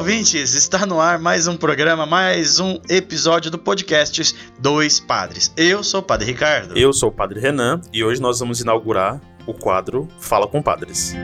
Ouvintes! Está no ar mais um programa, mais um episódio do podcast Dois Padres. Eu sou o Padre Ricardo. Eu sou o Padre Renan e hoje nós vamos inaugurar o quadro Fala com Padres.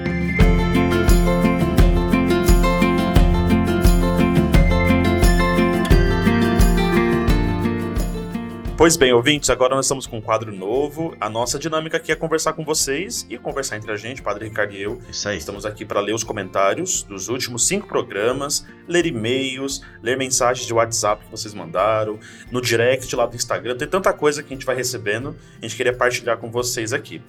Pois bem, ouvintes, agora nós estamos com um quadro novo. A nossa dinâmica aqui é conversar com vocês e conversar entre a gente, Padre Ricardo e eu. Isso aí. Estamos aqui para ler os comentários dos últimos cinco programas, ler e-mails, ler mensagens de WhatsApp que vocês mandaram, no direct lá do Instagram. Tem tanta coisa que a gente vai recebendo, a gente queria partilhar com vocês aqui.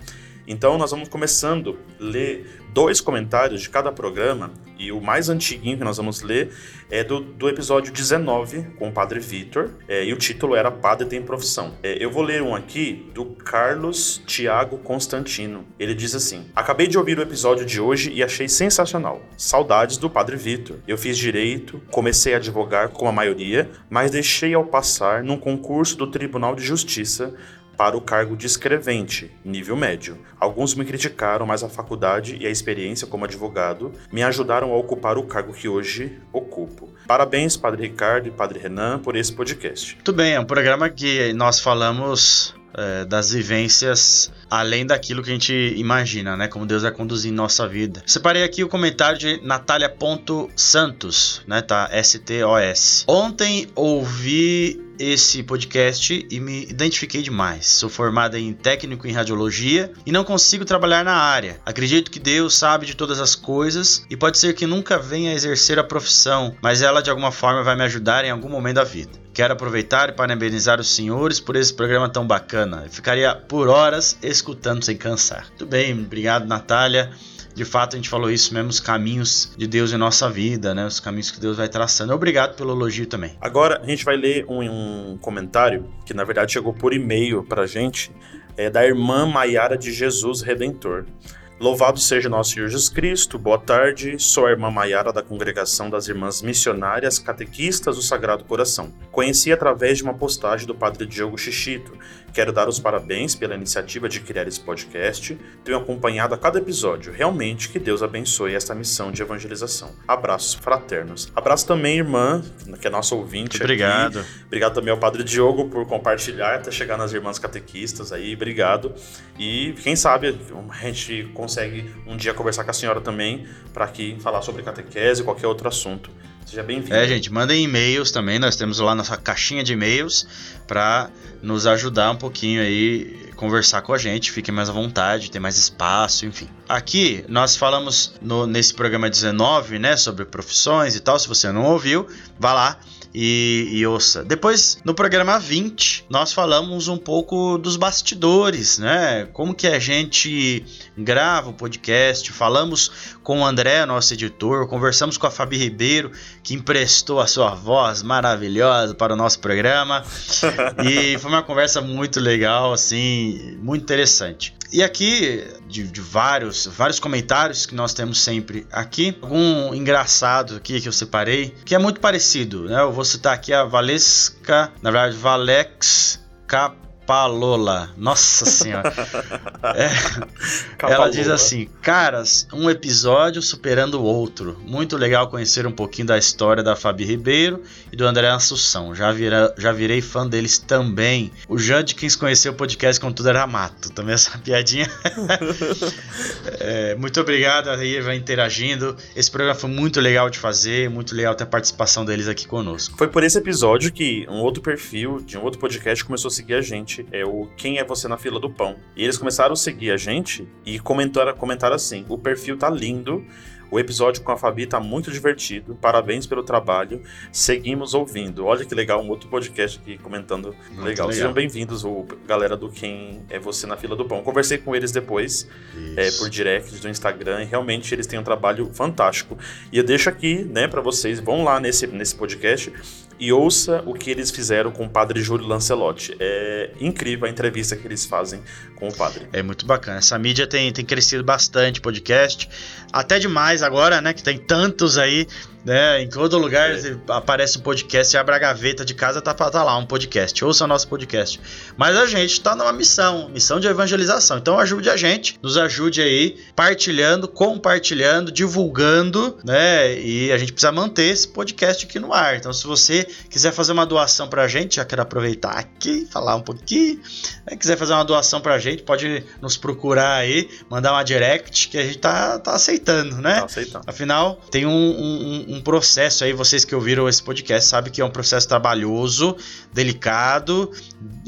Então nós vamos começando a ler dois comentários de cada programa e o mais antiguinho que nós vamos ler é do, do episódio 19 com o Padre Vitor é, e o título era Padre tem profissão. É, eu vou ler um aqui do Carlos Tiago Constantino. Ele diz assim: Acabei de ouvir o episódio de hoje e achei sensacional. Saudades do Padre Vitor. Eu fiz direito, comecei a advogar com a maioria, mas deixei ao passar num concurso do Tribunal de Justiça para o cargo de escrevente, nível médio. Alguns me criticaram, mas a faculdade e a experiência como advogado me ajudaram a ocupar o cargo que hoje ocupo. Parabéns, Padre Ricardo e Padre Renan, por esse podcast. Muito bem, é um programa que nós falamos é, das vivências além daquilo que a gente imagina, né? Como Deus vai conduzir nossa vida. Separei aqui o comentário de Natália.santos, né? Tá? S-T-O-S. Ontem ouvi esse podcast e me identifiquei demais. Sou formada em técnico em radiologia e não consigo trabalhar na área. Acredito que Deus sabe de todas as coisas e pode ser que nunca venha a exercer a profissão, mas ela de alguma forma vai me ajudar em algum momento da vida. Quero aproveitar e parabenizar os senhores por esse programa tão bacana. Eu ficaria por horas escutando sem cansar. Muito bem, obrigado, Natália. De fato, a gente falou isso mesmo, os caminhos de Deus em nossa vida, né? Os caminhos que Deus vai traçando. Obrigado pelo elogio também. Agora, a gente vai ler um, um comentário que, na verdade, chegou por e-mail pra gente, é da irmã Maiara de Jesus Redentor. Louvado seja nosso Senhor Jesus Cristo, boa tarde. Sou a irmã Maiara da Congregação das Irmãs Missionárias Catequistas do Sagrado Coração. Conheci através de uma postagem do Padre Diogo Xixito. Quero dar os parabéns pela iniciativa de criar esse podcast. Tenho acompanhado a cada episódio. Realmente que Deus abençoe esta missão de evangelização. Abraços fraternos. Abraço também, irmã, que é nossa ouvinte. Obrigado. Aqui. Obrigado também ao Padre Diogo por compartilhar até chegar nas Irmãs Catequistas aí. Obrigado. E quem sabe a gente consegue um dia conversar com a senhora também para aqui falar sobre catequese e qualquer outro assunto. Seja bem-vindo. É, gente, mandem e-mails também. Nós temos lá nossa caixinha de e-mails para nos ajudar um pouquinho aí, conversar com a gente. Fiquem mais à vontade, ter mais espaço, enfim. Aqui nós falamos no, nesse programa 19, né, sobre profissões e tal. Se você não ouviu, vá lá e, e, ouça. Depois, no programa 20, nós falamos um pouco dos bastidores, né? Como que a gente grava o podcast, falamos com o André, nosso editor, conversamos com a Fabi Ribeiro, que emprestou a sua voz maravilhosa para o nosso programa. e foi uma conversa muito legal, assim, muito interessante. E aqui, de, de, vários, vários comentários que nós temos sempre aqui, algum engraçado aqui que eu separei, que é muito parecido, né? Eu vou citar aqui a Valesca, na verdade, Valex Cap Capalola. Nossa senhora. é, ela diz assim: Caras, um episódio superando o outro. Muito legal conhecer um pouquinho da história da Fabi Ribeiro e do André Assunção. Já, vira, já virei fã deles também. O Jandkins conheceu o podcast quando tudo era mato. Também essa piadinha. é, muito obrigado aí, vai interagindo. Esse programa foi muito legal de fazer, muito legal ter a participação deles aqui conosco. Foi por esse episódio que um outro perfil de um outro podcast começou a seguir a gente é o Quem é Você na Fila do Pão. E eles começaram a seguir a gente e comentaram, comentaram assim: o perfil tá lindo. O episódio com a Fabi tá muito divertido. Parabéns pelo trabalho. Seguimos ouvindo. Olha que legal, um outro podcast aqui comentando. Legal. legal. Sejam bem-vindos, galera do Quem é Você na Fila do Pão. Conversei com eles depois, é, por direct do Instagram, e realmente eles têm um trabalho fantástico. E eu deixo aqui, né, para vocês, vão lá nesse, nesse podcast e ouça o que eles fizeram com o padre Júlio Lancelotti. É incrível a entrevista que eles fazem com o padre. É muito bacana. Essa mídia tem, tem crescido bastante, podcast. Até demais agora, né? Que tem tantos aí né? Em todo lugar é. aparece um podcast, abre a gaveta de casa, tá, tá lá um podcast. Ouça o nosso podcast. Mas a gente tá numa missão, missão de evangelização. Então ajude a gente, nos ajude aí, partilhando, compartilhando, divulgando, né? E a gente precisa manter esse podcast aqui no ar. Então, se você quiser fazer uma doação pra gente, já quero aproveitar aqui, falar um pouquinho. Né? Quiser fazer uma doação pra gente, pode nos procurar aí, mandar uma direct que a gente tá, tá aceitando, né? Tá aceitando. Afinal, tem um, um, um processo aí, vocês que ouviram esse podcast sabem que é um processo trabalhoso, delicado,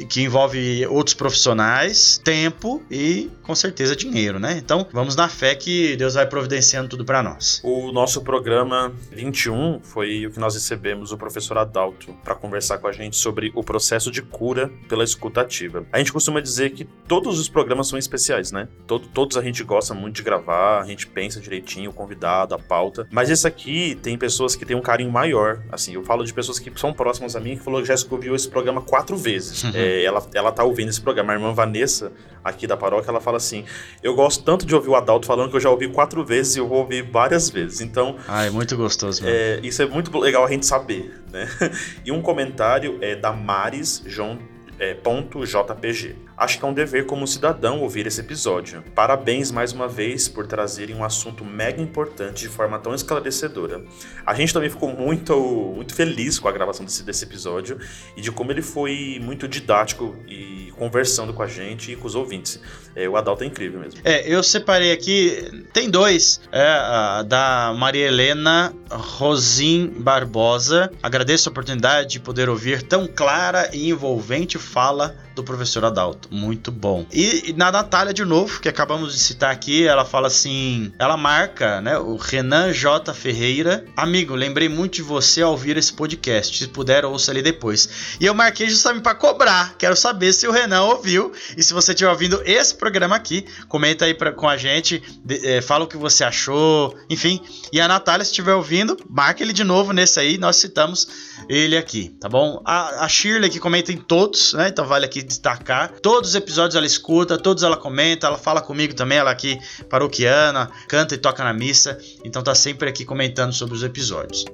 que envolve outros profissionais, tempo e com certeza dinheiro, né? Então vamos na fé que Deus vai providenciando tudo para nós. O nosso programa 21 foi o que nós recebemos o professor Adalto para conversar com a gente sobre o processo de cura pela escutativa. A gente costuma dizer que todos os programas são especiais, né? Todo, todos a gente gosta muito de gravar, a gente pensa direitinho o convidado, a pauta, mas esse aqui tem pessoas que têm um carinho maior. Assim, eu falo de pessoas que são próximas a mim que falou que já ouviu esse programa quatro vezes. Uhum. É, ela, ela tá ouvindo esse programa. A irmã Vanessa, aqui da paróquia, ela fala assim: Eu gosto tanto de ouvir o Adalto falando que eu já ouvi quatro vezes e eu vou ouvir várias vezes. Então. Ah, é muito gostoso, é, Isso é muito legal a gente saber, né? E um comentário é da Maris João é, .jpg. Acho que é um dever como cidadão ouvir esse episódio. Parabéns mais uma vez por trazerem um assunto mega importante de forma tão esclarecedora. A gente também ficou muito, muito feliz com a gravação desse, desse episódio e de como ele foi muito didático e conversando com a gente e com os ouvintes. É, o Adalto é incrível mesmo. É, eu separei aqui, tem dois, é, da Maria Helena Rosim Barbosa. Agradeço a oportunidade de poder ouvir tão clara e envolvente fala do professor Adalto. Muito bom. E, e, na Natália, de novo, que acabamos de citar aqui, ela fala assim: ela marca, né? O Renan J. Ferreira. Amigo, lembrei muito de você ao ouvir esse podcast. Se puder, ouça ali depois. E eu marquei justamente para cobrar. Quero saber se o Renan ouviu. E se você estiver ouvindo esse programa aqui, comenta aí pra, com a gente. De, é, fala o que você achou. Enfim. E a Natália, se estiver ouvindo, marca ele de novo nesse aí. Nós citamos ele aqui, tá bom? A, a Shirley que comenta em todos, né? Então vale aqui destacar. Todos os episódios ela escuta, todos ela comenta, ela fala comigo também, ela aqui paroquiana, canta e toca na missa, então tá sempre aqui comentando sobre os episódios.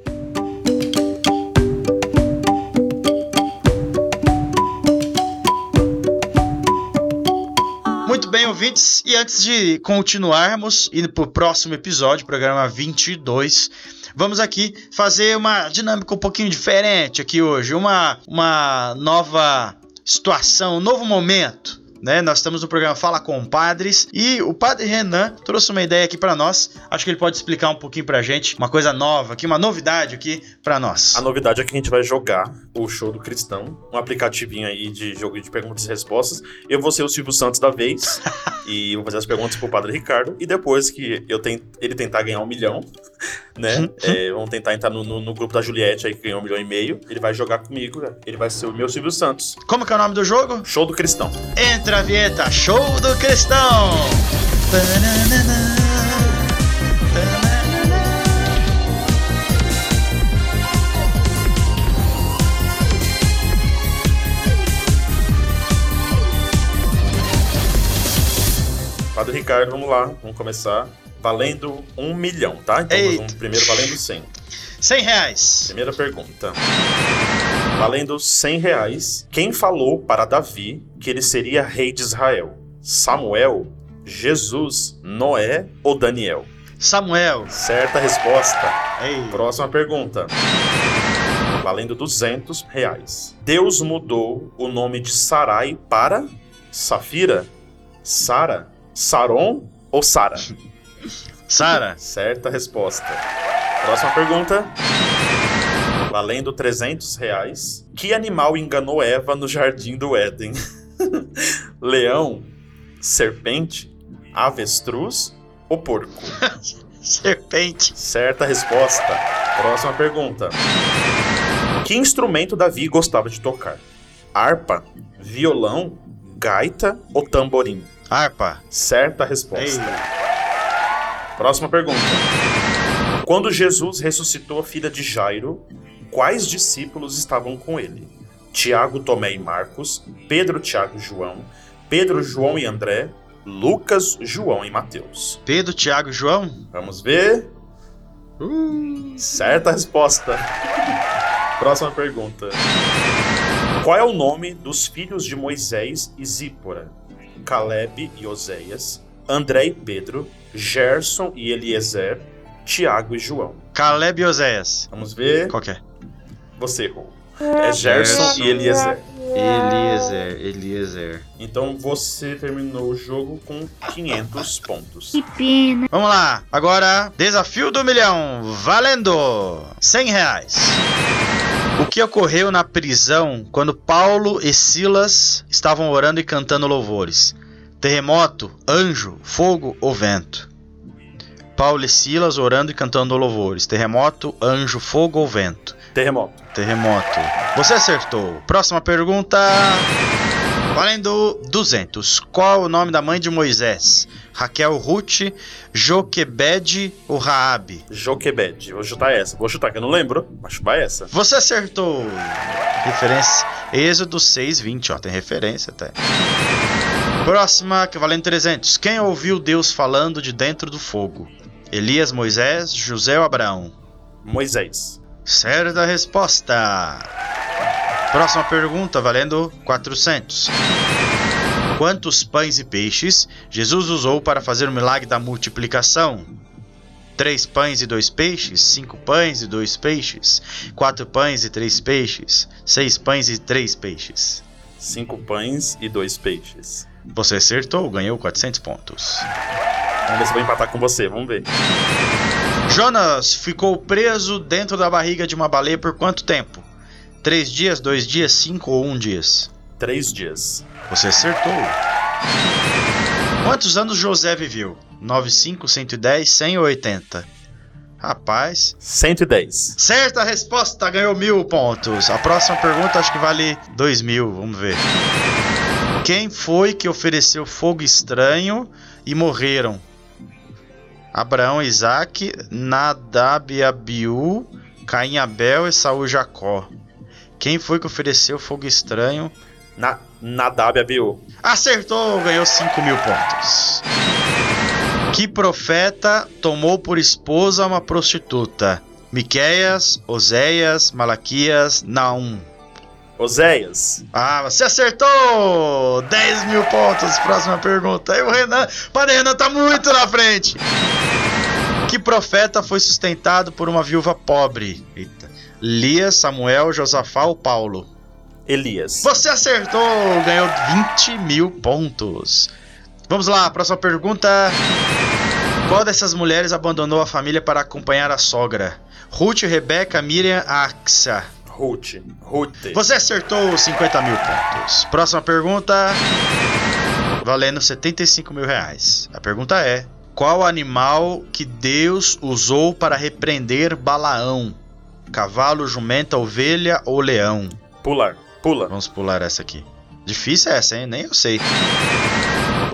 Ouvintes, e antes de continuarmos, indo para o próximo episódio, programa 22, vamos aqui fazer uma dinâmica um pouquinho diferente aqui hoje, uma, uma nova situação, um novo momento. Né? Nós estamos no programa Fala com Padres e o Padre Renan trouxe uma ideia aqui para nós. Acho que ele pode explicar um pouquinho pra gente, uma coisa nova aqui, uma novidade aqui para nós. A novidade é que a gente vai jogar o show do Cristão, um aplicativinho aí de jogo de perguntas e respostas. Eu vou ser o Silvio Santos da vez e vou fazer as perguntas pro Padre Ricardo e depois que eu tent... ele tentar ganhar um milhão, né? Uhum. é, vamos tentar entrar no, no, no, grupo da Juliette aí que ganhou um milhão e meio. Ele vai jogar comigo, ele vai ser o meu Silvio Santos. Como que é o nome do jogo? Show do Cristão. Entra a vinheta, show do Cristão. Tananana. Padre Ricardo, vamos lá, vamos começar valendo um milhão, tá? Então vamos primeiro valendo 100. 100 reais. Primeira pergunta. Valendo 100 reais, quem falou para Davi que ele seria rei de Israel? Samuel, Jesus, Noé ou Daniel? Samuel. Certa resposta. Ei. Próxima pergunta. Valendo 200 reais. Deus mudou o nome de Sarai para Safira, Sara, Saron ou Sara? Sara. Certa resposta. Próxima pergunta. Valendo 300 reais. Que animal enganou Eva no jardim do Éden? Leão, serpente, avestruz ou porco? serpente. Certa resposta. Próxima pergunta. Que instrumento Davi gostava de tocar? Harpa, violão, gaita ou tamborim? Harpa. Certa resposta. Ei. Próxima pergunta. Quando Jesus ressuscitou a filha de Jairo, Quais discípulos estavam com ele? Tiago, Tomé e Marcos, Pedro, Tiago e João, Pedro, João e André, Lucas, João e Mateus. Pedro, Tiago e João? Vamos ver. Uh. Certa resposta. Próxima pergunta. Qual é o nome dos filhos de Moisés e Zípora? Caleb e Oséias, André e Pedro, Gerson e Eliezer, Tiago e João. Caleb e Oséias. Vamos ver. Qual que é? Você errou. É Gerson Gerson. e Eliezer. Eliezer, Eliezer. Então você terminou o jogo com 500 pontos. Vamos lá, agora desafio do milhão, valendo 100 reais. O que ocorreu na prisão quando Paulo e Silas estavam orando e cantando louvores? Terremoto, anjo, fogo ou vento? Paulo e Silas orando e cantando louvores. Terremoto, anjo, fogo ou vento? Terremoto. Terremoto. Você acertou. Próxima pergunta. Valendo 200. Qual o nome da mãe de Moisés? Raquel Ruth, Joquebed ou Raabe? Joquebed. Vou chutar essa. Vou chutar que eu não lembro, mas chutar essa. Você acertou. Referência Êxodo 6:20, ó, tem referência até. Próxima, que valendo 300. Quem ouviu Deus falando de dentro do fogo? Elias, Moisés, José ou Abraão? Moisés. Certa resposta. Próxima pergunta, valendo 400. Quantos pães e peixes Jesus usou para fazer o milagre da multiplicação? Três pães e dois peixes? Cinco pães e dois peixes? Quatro pães e três peixes? Seis pães e três peixes? Cinco pães e dois peixes. Você acertou, ganhou 400 pontos. Vamos ver se eu vou empatar com você. Vamos ver. Jonas ficou preso dentro da barriga de uma baleia por quanto tempo? Três dias, dois dias, cinco ou um dias? Três dias. Você acertou. Quantos anos José viveu? 95, 110, 100 ou 80? Rapaz. 110. Certa resposta, ganhou mil pontos. A próxima pergunta acho que vale dois mil, vamos ver. Quem foi que ofereceu fogo estranho e morreram? Abraão, Isaac, Nadab e Abiú, Caim, Abel e Saul e Jacó. Quem foi que ofereceu fogo estranho? Na, Nadab e Abiú. Acertou, ganhou 5 mil pontos. Que profeta tomou por esposa uma prostituta? Miqueias, Oséias, Malaquias, Naum. Oséias. Ah, você acertou! 10 mil pontos. Próxima pergunta. Aí o Renan. Padre Renan tá muito na frente. Que profeta foi sustentado por uma viúva pobre? Eita. Lia, Samuel, Josafá ou Paulo? Elias. Você acertou! Ganhou 20 mil pontos. Vamos lá, próxima pergunta. Qual dessas mulheres abandonou a família para acompanhar a sogra? Ruth, Rebeca, Miriam, Axa. Ruth. Ruth. Você acertou 50 mil pontos. Próxima pergunta. Valendo 75 mil reais. A pergunta é: Qual animal que Deus usou para repreender Balaão? Cavalo, jumenta, ovelha ou leão? Pular. Pula. Vamos pular essa aqui. Difícil essa, hein? Nem eu sei.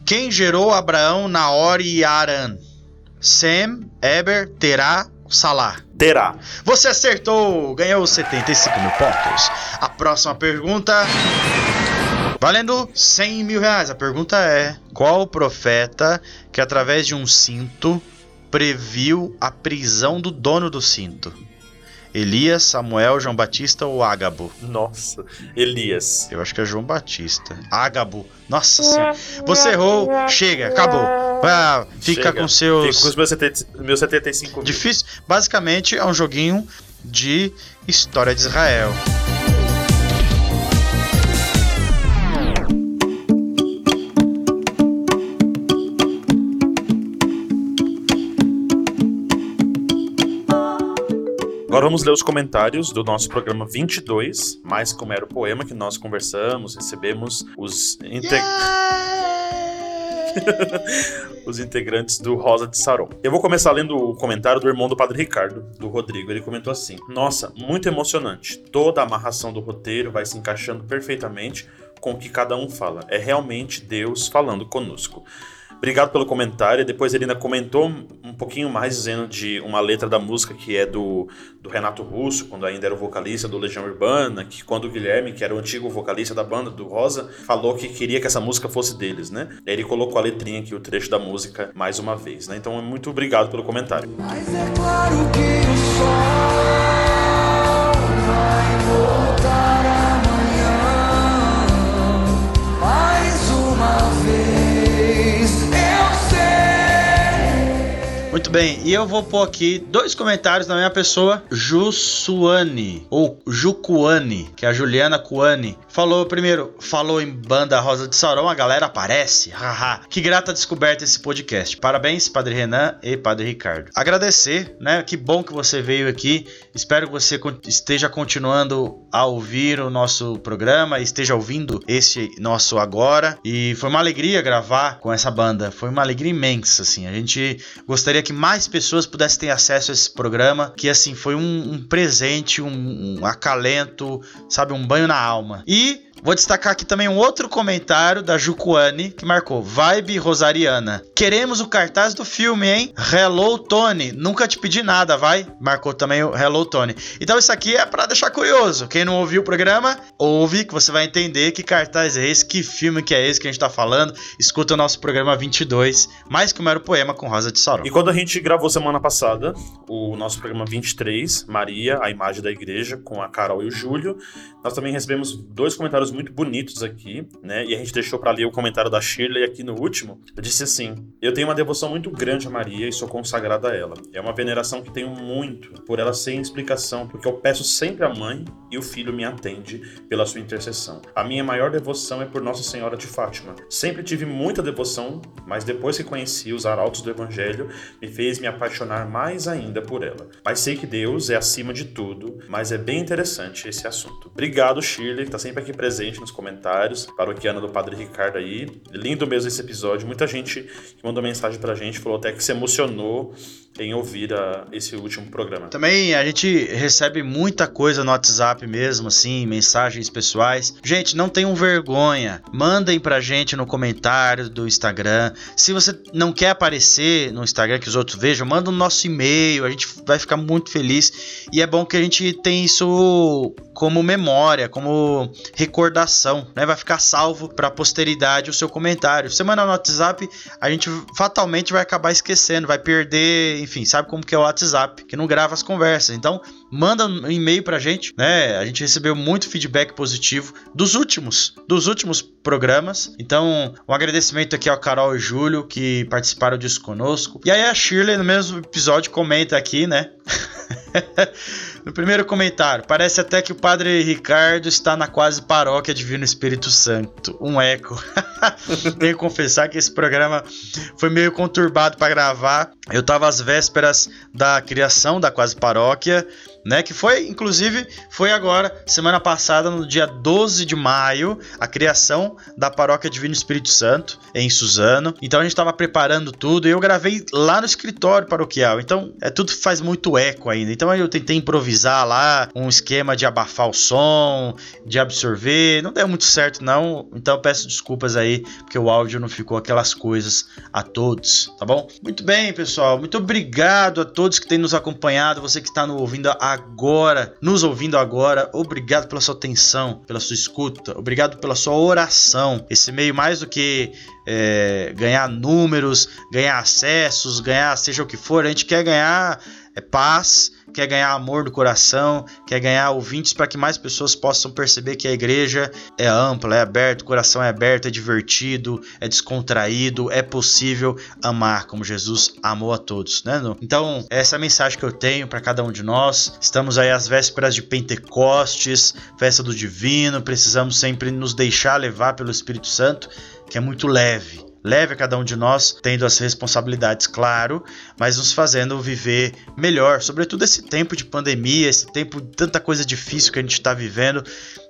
Quem gerou Abraão, Naor e Aran? Sem, Eber, Terá, Salá. Terá. Você acertou, ganhou 75 mil pontos. A próxima pergunta. Valendo 100 mil reais. A pergunta é: Qual o profeta que, através de um cinto, previu a prisão do dono do cinto? Elias, Samuel, João Batista ou Ágabo? Nossa. Elias. Eu acho que é João Batista. Ágabo. Nossa senhora. Você errou. Chega, acabou. Ah, fica Chega. com seus. Fica com os meus, 70, meus 75 mil. Difícil. Basicamente é um joguinho de história de Israel. Agora vamos ler os comentários do nosso programa 22, mais como era o poema que nós conversamos, recebemos os, inte- os integrantes do Rosa de Saron. Eu vou começar lendo o comentário do irmão do Padre Ricardo, do Rodrigo. Ele comentou assim: Nossa, muito emocionante. Toda a amarração do roteiro vai se encaixando perfeitamente com o que cada um fala. É realmente Deus falando conosco. Obrigado pelo comentário. Depois ele ainda comentou um pouquinho mais, dizendo de uma letra da música que é do, do Renato Russo, quando ainda era o vocalista do Legião Urbana, que quando o Guilherme, que era o antigo vocalista da banda, do Rosa, falou que queria que essa música fosse deles, né? Ele colocou a letrinha aqui, o trecho da música, mais uma vez, né? Então, muito obrigado pelo comentário. Mas é claro que o sol bem, e eu vou pôr aqui dois comentários da minha pessoa, Jussuane, ou Jucuane, que é a Juliana Cuane. Falou primeiro, falou em banda Rosa de Sauron, a galera aparece, haha. que grata descoberta esse podcast. Parabéns, Padre Renan e Padre Ricardo. Agradecer, né? Que bom que você veio aqui. Espero que você esteja continuando a ouvir o nosso programa, esteja ouvindo esse nosso agora. E foi uma alegria gravar com essa banda. Foi uma alegria imensa, assim. A gente gostaria que mais pessoas pudessem ter acesso a esse programa, que assim foi um, um presente, um, um acalento, sabe, um banho na alma. E Vou destacar aqui também um outro comentário da Jucuane que marcou Vibe Rosariana. Queremos o cartaz do filme, hein? Hello Tony. Nunca te pedi nada, vai? Marcou também o Hello Tony. Então isso aqui é para deixar curioso. Quem não ouviu o programa, ouve que você vai entender que cartaz é esse, que filme que é esse que a gente tá falando. Escuta o nosso programa 22, mais que um mero poema com Rosa de Sauron. E quando a gente gravou semana passada o nosso programa 23, Maria, a imagem da igreja, com a Carol e o Júlio, nós também recebemos dois comentários muito bonitos aqui, né? E a gente deixou para ler o comentário da Shirley aqui no último. Eu disse assim: Eu tenho uma devoção muito grande a Maria e sou consagrada a ela. É uma veneração que tenho muito por ela sem explicação, porque eu peço sempre a mãe e o filho me atende pela sua intercessão. A minha maior devoção é por Nossa Senhora de Fátima. Sempre tive muita devoção, mas depois que conheci os arautos do Evangelho, me fez me apaixonar mais ainda por ela. Mas sei que Deus é acima de tudo, mas é bem interessante esse assunto. Obrigado, Shirley, que tá sempre aqui presente gente nos comentários. Paroquiana do Padre Ricardo aí. Lindo mesmo esse episódio. Muita gente que mandou mensagem pra gente, falou até que se emocionou em ouvir a, esse último programa. Também a gente recebe muita coisa no WhatsApp mesmo, assim, mensagens pessoais. Gente, não tenham vergonha. Mandem pra gente no comentário do Instagram. Se você não quer aparecer no Instagram que os outros vejam, manda o no nosso e-mail. A gente vai ficar muito feliz. E é bom que a gente tem isso como memória, como recordação, né? Vai ficar salvo para a posteridade o seu comentário. Manda no WhatsApp, a gente fatalmente vai acabar esquecendo, vai perder enfim, sabe como que é o WhatsApp, que não grava as conversas. Então, manda um e-mail pra gente, né? A gente recebeu muito feedback positivo dos últimos, dos últimos programas. Então, um agradecimento aqui ao Carol e Júlio que participaram disso conosco. E aí a Shirley no mesmo episódio comenta aqui, né? No primeiro comentário, parece até que o padre Ricardo está na quase paróquia Divino Espírito Santo. Um eco. Tenho que confessar que esse programa foi meio conturbado para gravar. Eu estava às vésperas da criação da quase paróquia né? Que foi, inclusive, foi agora, semana passada, no dia 12 de maio, a criação da Paróquia Divino Espírito Santo, em Suzano. Então a gente estava preparando tudo e eu gravei lá no escritório paroquial. Então é tudo faz muito eco ainda. Então eu tentei improvisar lá um esquema de abafar o som, de absorver. Não deu muito certo, não. Então peço desculpas aí, porque o áudio não ficou aquelas coisas a todos, tá bom? Muito bem, pessoal. Muito obrigado a todos que têm nos acompanhado, você que está ouvindo a agora, nos ouvindo agora. Obrigado pela sua atenção, pela sua escuta, obrigado pela sua oração. Esse meio mais do que é, ganhar números, ganhar acessos, ganhar seja o que for, a gente quer ganhar é, paz quer ganhar amor do coração, quer ganhar ouvintes para que mais pessoas possam perceber que a igreja é ampla, é aberta, o coração é aberto, é divertido, é descontraído, é possível amar como Jesus amou a todos, né? Então, essa é a mensagem que eu tenho para cada um de nós. Estamos aí às vésperas de Pentecostes, festa do divino, precisamos sempre nos deixar levar pelo Espírito Santo, que é muito leve leve a cada um de nós, tendo as responsabilidades, claro, mas nos fazendo viver melhor, sobretudo esse tempo de pandemia, esse tempo de tanta coisa difícil que a gente está vivendo.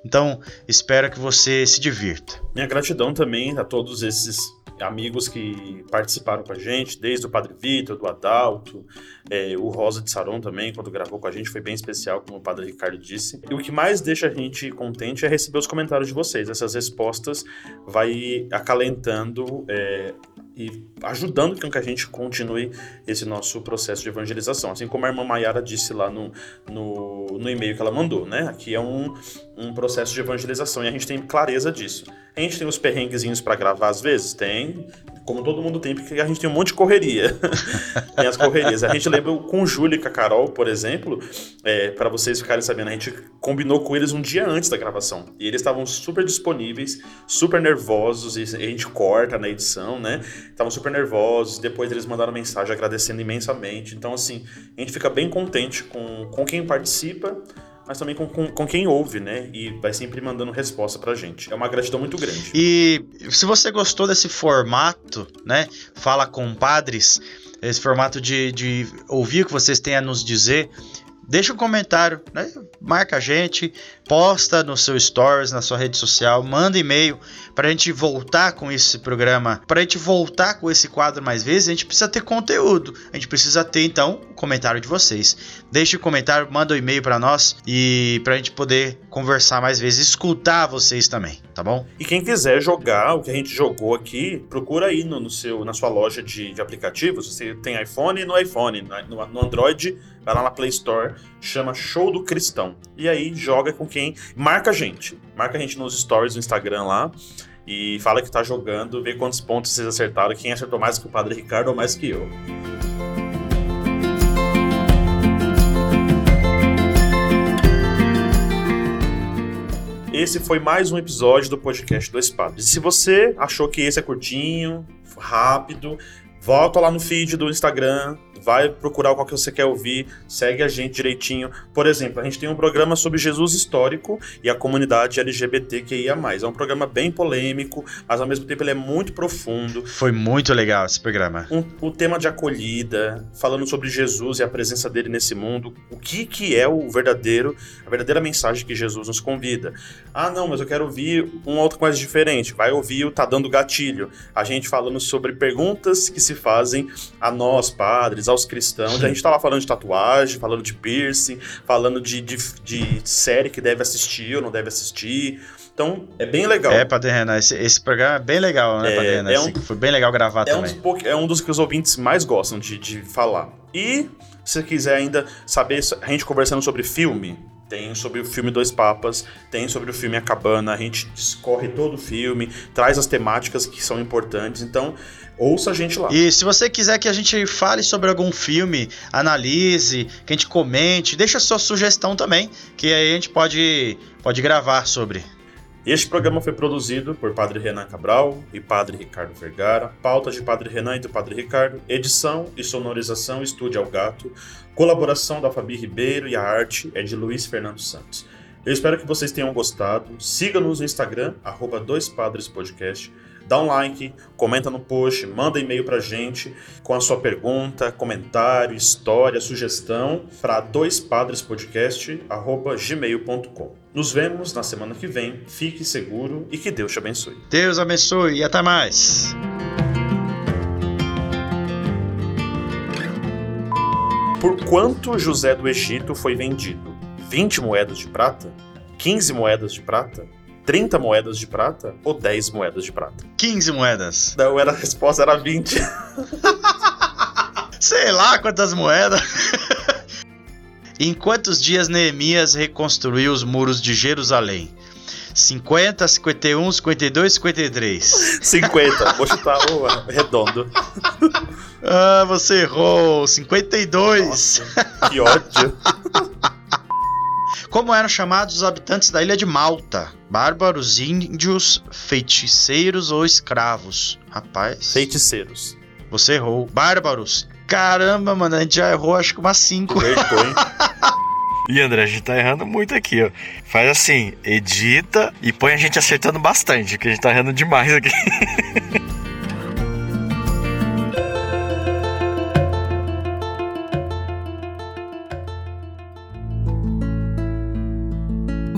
Então, espero que você se divirta. Minha gratidão também a todos esses amigos que participaram com a gente, desde o Padre Vitor, do Adalto, é, o Rosa de Saron também, quando gravou com a gente, foi bem especial, como o Padre Ricardo disse. E o que mais deixa a gente contente é receber os comentários de vocês. Essas respostas vai acalentando é, e ajudando com que a gente continue esse nosso processo de evangelização. Assim como a irmã Maiara disse lá no, no, no e-mail que ela mandou, né? Aqui é um, um processo de evangelização e a gente tem clareza disso. A gente tem os perrenguezinhos para gravar às vezes? Tem. Como todo mundo tem, porque a gente tem um monte de correria. tem as correrias. A gente lembra com o Júlio e com a Carol, por exemplo, é, para vocês ficarem sabendo, a gente combinou com eles um dia antes da gravação. E eles estavam super disponíveis, super nervosos, e a gente corta na edição, né? Estavam super nervosos, depois eles mandaram mensagem agradecendo imensamente. Então, assim, a gente fica bem contente com, com quem participa mas também com, com, com, quem ouve, né? E vai sempre mandando resposta pra gente. É uma gratidão muito grande. E se você gostou desse formato, né? Fala com padres, esse formato de, de ouvir o que vocês têm a nos dizer. Deixa um comentário, né? marca a gente, posta no seu stories, na sua rede social, manda e-mail para a gente voltar com esse programa, para a gente voltar com esse quadro mais vezes, a gente precisa ter conteúdo, a gente precisa ter então o comentário de vocês. Deixe o um comentário, manda o um e-mail para nós e para a gente poder conversar mais vezes, escutar vocês também, tá bom? E quem quiser jogar o que a gente jogou aqui, procura aí no, no seu, na sua loja de, de aplicativos. Você tem iPhone no iPhone, no, no Android, vai lá na Play Store, chama Show do Cristão. E aí joga com quem. Marca a gente. Marca a gente nos stories do Instagram lá. E fala que tá jogando, vê quantos pontos vocês acertaram, quem acertou mais que o Padre Ricardo ou mais que eu. Esse foi mais um episódio do podcast Dois Padres. E se você achou que esse é curtinho, rápido, volta lá no feed do Instagram, vai procurar qual que você quer ouvir, segue a gente direitinho. Por exemplo, a gente tem um programa sobre Jesus histórico e a comunidade LGBTQIA+. É um programa bem polêmico, mas ao mesmo tempo ele é muito profundo. Foi muito legal esse programa. Um, o tema de acolhida, falando sobre Jesus e a presença dele nesse mundo, o que que é o verdadeiro, a verdadeira mensagem que Jesus nos convida. Ah, não, mas eu quero ouvir um outro mais diferente. Vai ouvir o Tá Dando Gatilho. A gente falando sobre perguntas que se fazem a nós, padres, aos cristãos. A gente tava falando de tatuagem, falando de piercing, falando de, de, de, série que deve assistir ou não deve assistir. Então, é bem legal. É, Padre Renan, esse, esse programa é bem legal, né, é, Padre Renan? É um, foi bem legal gravar é também. Um é um dos que os ouvintes mais gostam de, de falar. E, se você quiser ainda saber, a gente conversando sobre filme, tem sobre o filme Dois Papas, tem sobre o filme A Cabana, a gente discorre todo o filme, traz as temáticas que são importantes, então ouça a gente lá. E se você quiser que a gente fale sobre algum filme, analise, que a gente comente, deixa sua sugestão também, que aí a gente pode, pode gravar sobre. Este programa foi produzido por Padre Renan Cabral e Padre Ricardo Vergara, pauta de Padre Renan e do Padre Ricardo, edição e sonorização Estúdio Ao Gato, colaboração da Fabi Ribeiro e a arte é de Luiz Fernando Santos. Eu espero que vocês tenham gostado. Siga-nos no Instagram, arroba Dois Padres Podcast dá um like, comenta no post, manda e-mail pra gente com a sua pergunta, comentário, história, sugestão para doispadrespodcast@gmail.com. Nos vemos na semana que vem. Fique seguro e que Deus te abençoe. Deus abençoe e até mais. Por quanto José do Egito foi vendido? 20 moedas de prata? 15 moedas de prata? 30 moedas de prata ou 10 moedas de prata? 15 moedas. Não, era, a resposta era 20. Sei lá quantas moedas. em quantos dias Neemias reconstruiu os muros de Jerusalém? 50, 51, 52, 53. 50. Vou chutar o redondo. Ah, você errou. 52. Nossa, que ódio. Como eram chamados os habitantes da ilha de Malta? Bárbaros, índios, feiticeiros ou escravos? Rapaz. Feiticeiros. Você errou. Bárbaros. Caramba, mano, a gente já errou acho que umas 5. Errou, hein? E André, a gente tá errando muito aqui, ó. Faz assim, edita e põe a gente acertando bastante, que a gente tá errando demais aqui.